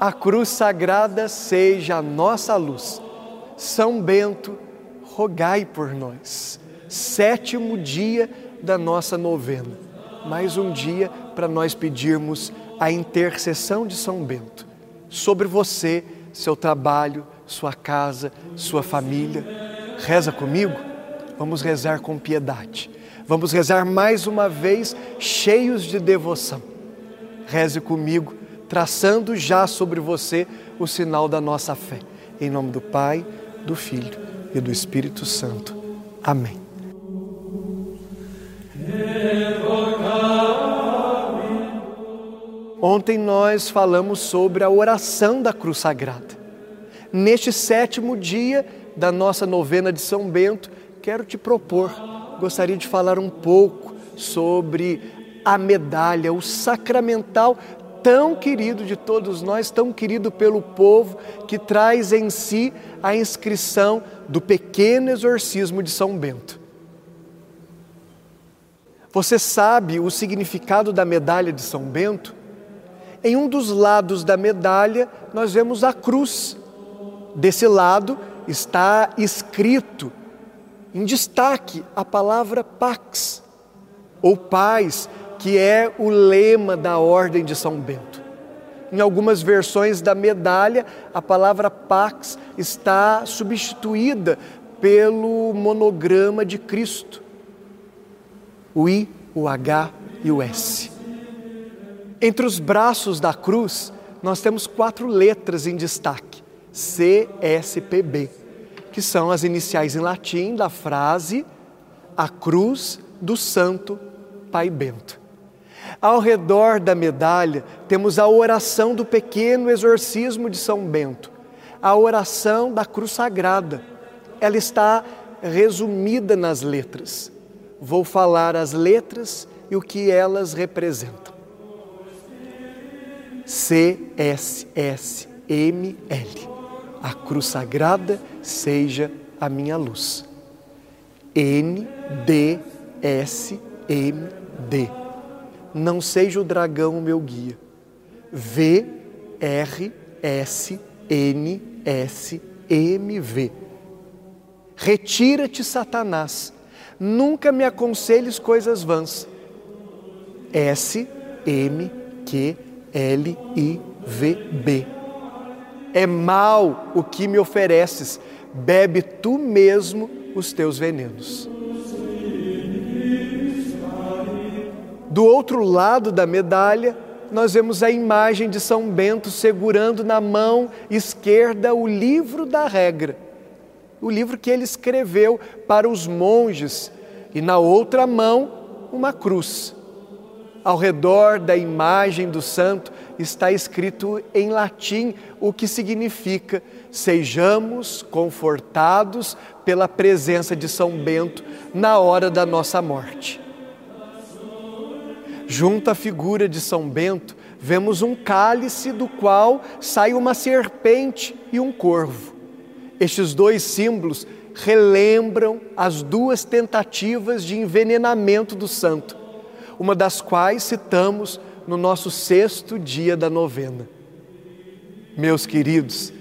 a cruz sagrada seja a nossa luz. São Bento, rogai por nós. Sétimo dia da nossa novena. Mais um dia para nós pedirmos a intercessão de São Bento sobre você, seu trabalho, sua casa, sua família. Reza comigo? Vamos rezar com piedade. Vamos rezar mais uma vez, cheios de devoção. Reze comigo, traçando já sobre você o sinal da nossa fé. Em nome do Pai, do Filho e do Espírito Santo. Amém. Ontem nós falamos sobre a oração da cruz sagrada. Neste sétimo dia da nossa novena de São Bento, quero te propor, gostaria de falar um pouco sobre a medalha, o sacramental tão querido de todos nós, tão querido pelo povo, que traz em si a inscrição do pequeno exorcismo de São Bento. Você sabe o significado da medalha de São Bento? Em um dos lados da medalha, nós vemos a cruz. Desse lado está escrito em destaque a palavra pax, ou paz, que é o lema da Ordem de São Bento. Em algumas versões da medalha, a palavra pax está substituída pelo monograma de Cristo, o I, o H e o S. Entre os braços da cruz, nós temos quatro letras em destaque: CSPB, que são as iniciais em latim da frase A Cruz do Santo Pai Bento. Ao redor da medalha temos a oração do pequeno exorcismo de São Bento, a oração da cruz sagrada. Ela está resumida nas letras. Vou falar as letras e o que elas representam. CSSML. A cruz sagrada seja a minha luz. NDSMD. Não seja o dragão o meu guia. VRSNSMV. Retira-te, Satanás. Nunca me aconselhes coisas vãs. S M Q L-I-V-B. É mal o que me ofereces, bebe tu mesmo os teus venenos. Do outro lado da medalha, nós vemos a imagem de São Bento segurando na mão esquerda o livro da regra, o livro que ele escreveu para os monges, e na outra mão, uma cruz. Ao redor da imagem do santo está escrito em latim o que significa: sejamos confortados pela presença de São Bento na hora da nossa morte. Junto à figura de São Bento, vemos um cálice do qual sai uma serpente e um corvo. Estes dois símbolos relembram as duas tentativas de envenenamento do santo uma das quais citamos no nosso sexto dia da novena. Meus queridos,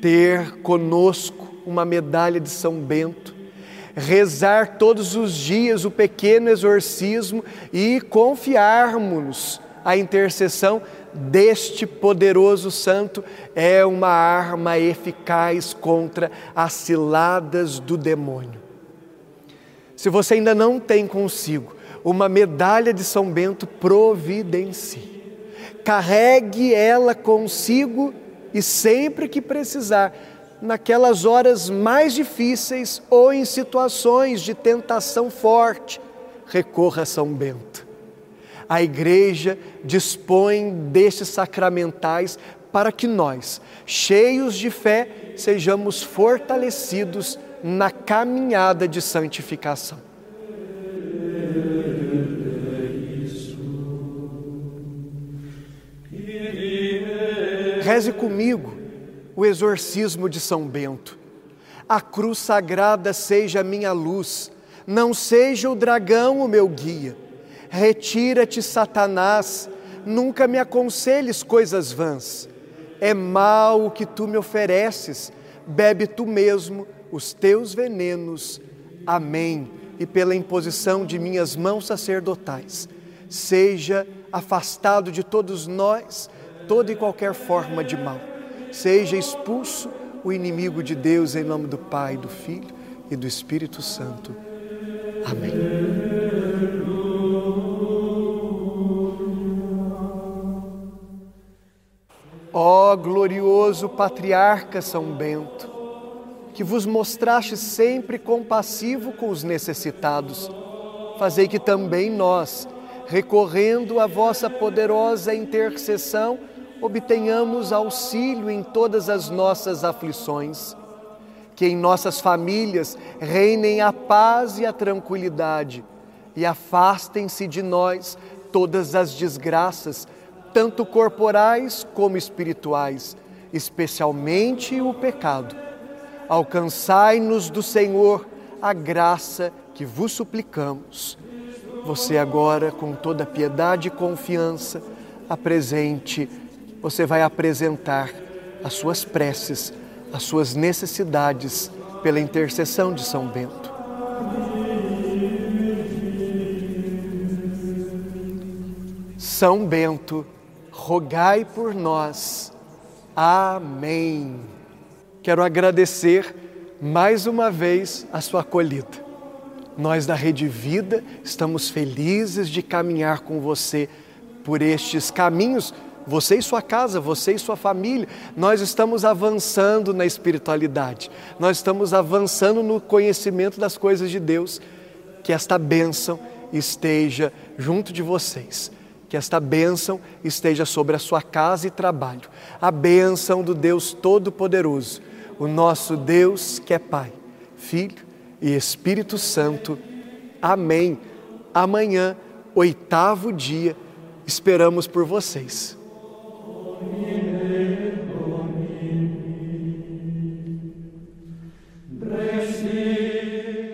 ter conosco uma medalha de São Bento, rezar todos os dias o pequeno exorcismo e confiarmos a intercessão deste poderoso santo é uma arma eficaz contra as ciladas do demônio. Se você ainda não tem consigo uma medalha de São Bento, providencie. Carregue ela consigo e sempre que precisar, naquelas horas mais difíceis ou em situações de tentação forte, recorra a São Bento. A igreja dispõe destes sacramentais para que nós, cheios de fé, sejamos fortalecidos na caminhada de santificação. Reze comigo o exorcismo de São Bento. A cruz sagrada seja minha luz, não seja o dragão o meu guia. Retira-te, Satanás, nunca me aconselhes coisas vãs. É mal o que tu me ofereces, bebe tu mesmo os teus venenos. Amém. E pela imposição de minhas mãos sacerdotais, seja afastado de todos nós toda e qualquer forma de mal. Seja expulso o inimigo de Deus em nome do Pai, do Filho e do Espírito Santo. Amém. Ó oh, glorioso patriarca São Bento, que vos mostraste sempre compassivo com os necessitados, fazei que também nós, recorrendo à vossa poderosa intercessão, obtenhamos auxílio em todas as nossas aflições. Que em nossas famílias reinem a paz e a tranquilidade e afastem-se de nós todas as desgraças, tanto corporais como espirituais, especialmente o pecado. Alcançai-nos do Senhor a graça que vos suplicamos. Você agora, com toda piedade e confiança, apresente, você vai apresentar as suas preces, as suas necessidades pela intercessão de São Bento. São Bento, rogai por nós. Amém. Quero agradecer mais uma vez a sua acolhida. Nós da Rede Vida estamos felizes de caminhar com você por estes caminhos, você e sua casa, você e sua família. Nós estamos avançando na espiritualidade, nós estamos avançando no conhecimento das coisas de Deus. Que esta bênção esteja junto de vocês que esta bênção esteja sobre a sua casa e trabalho. A bênção do Deus Todo-Poderoso, o nosso Deus que é Pai, Filho e Espírito Santo. Amém. Amanhã, oitavo dia, esperamos por vocês.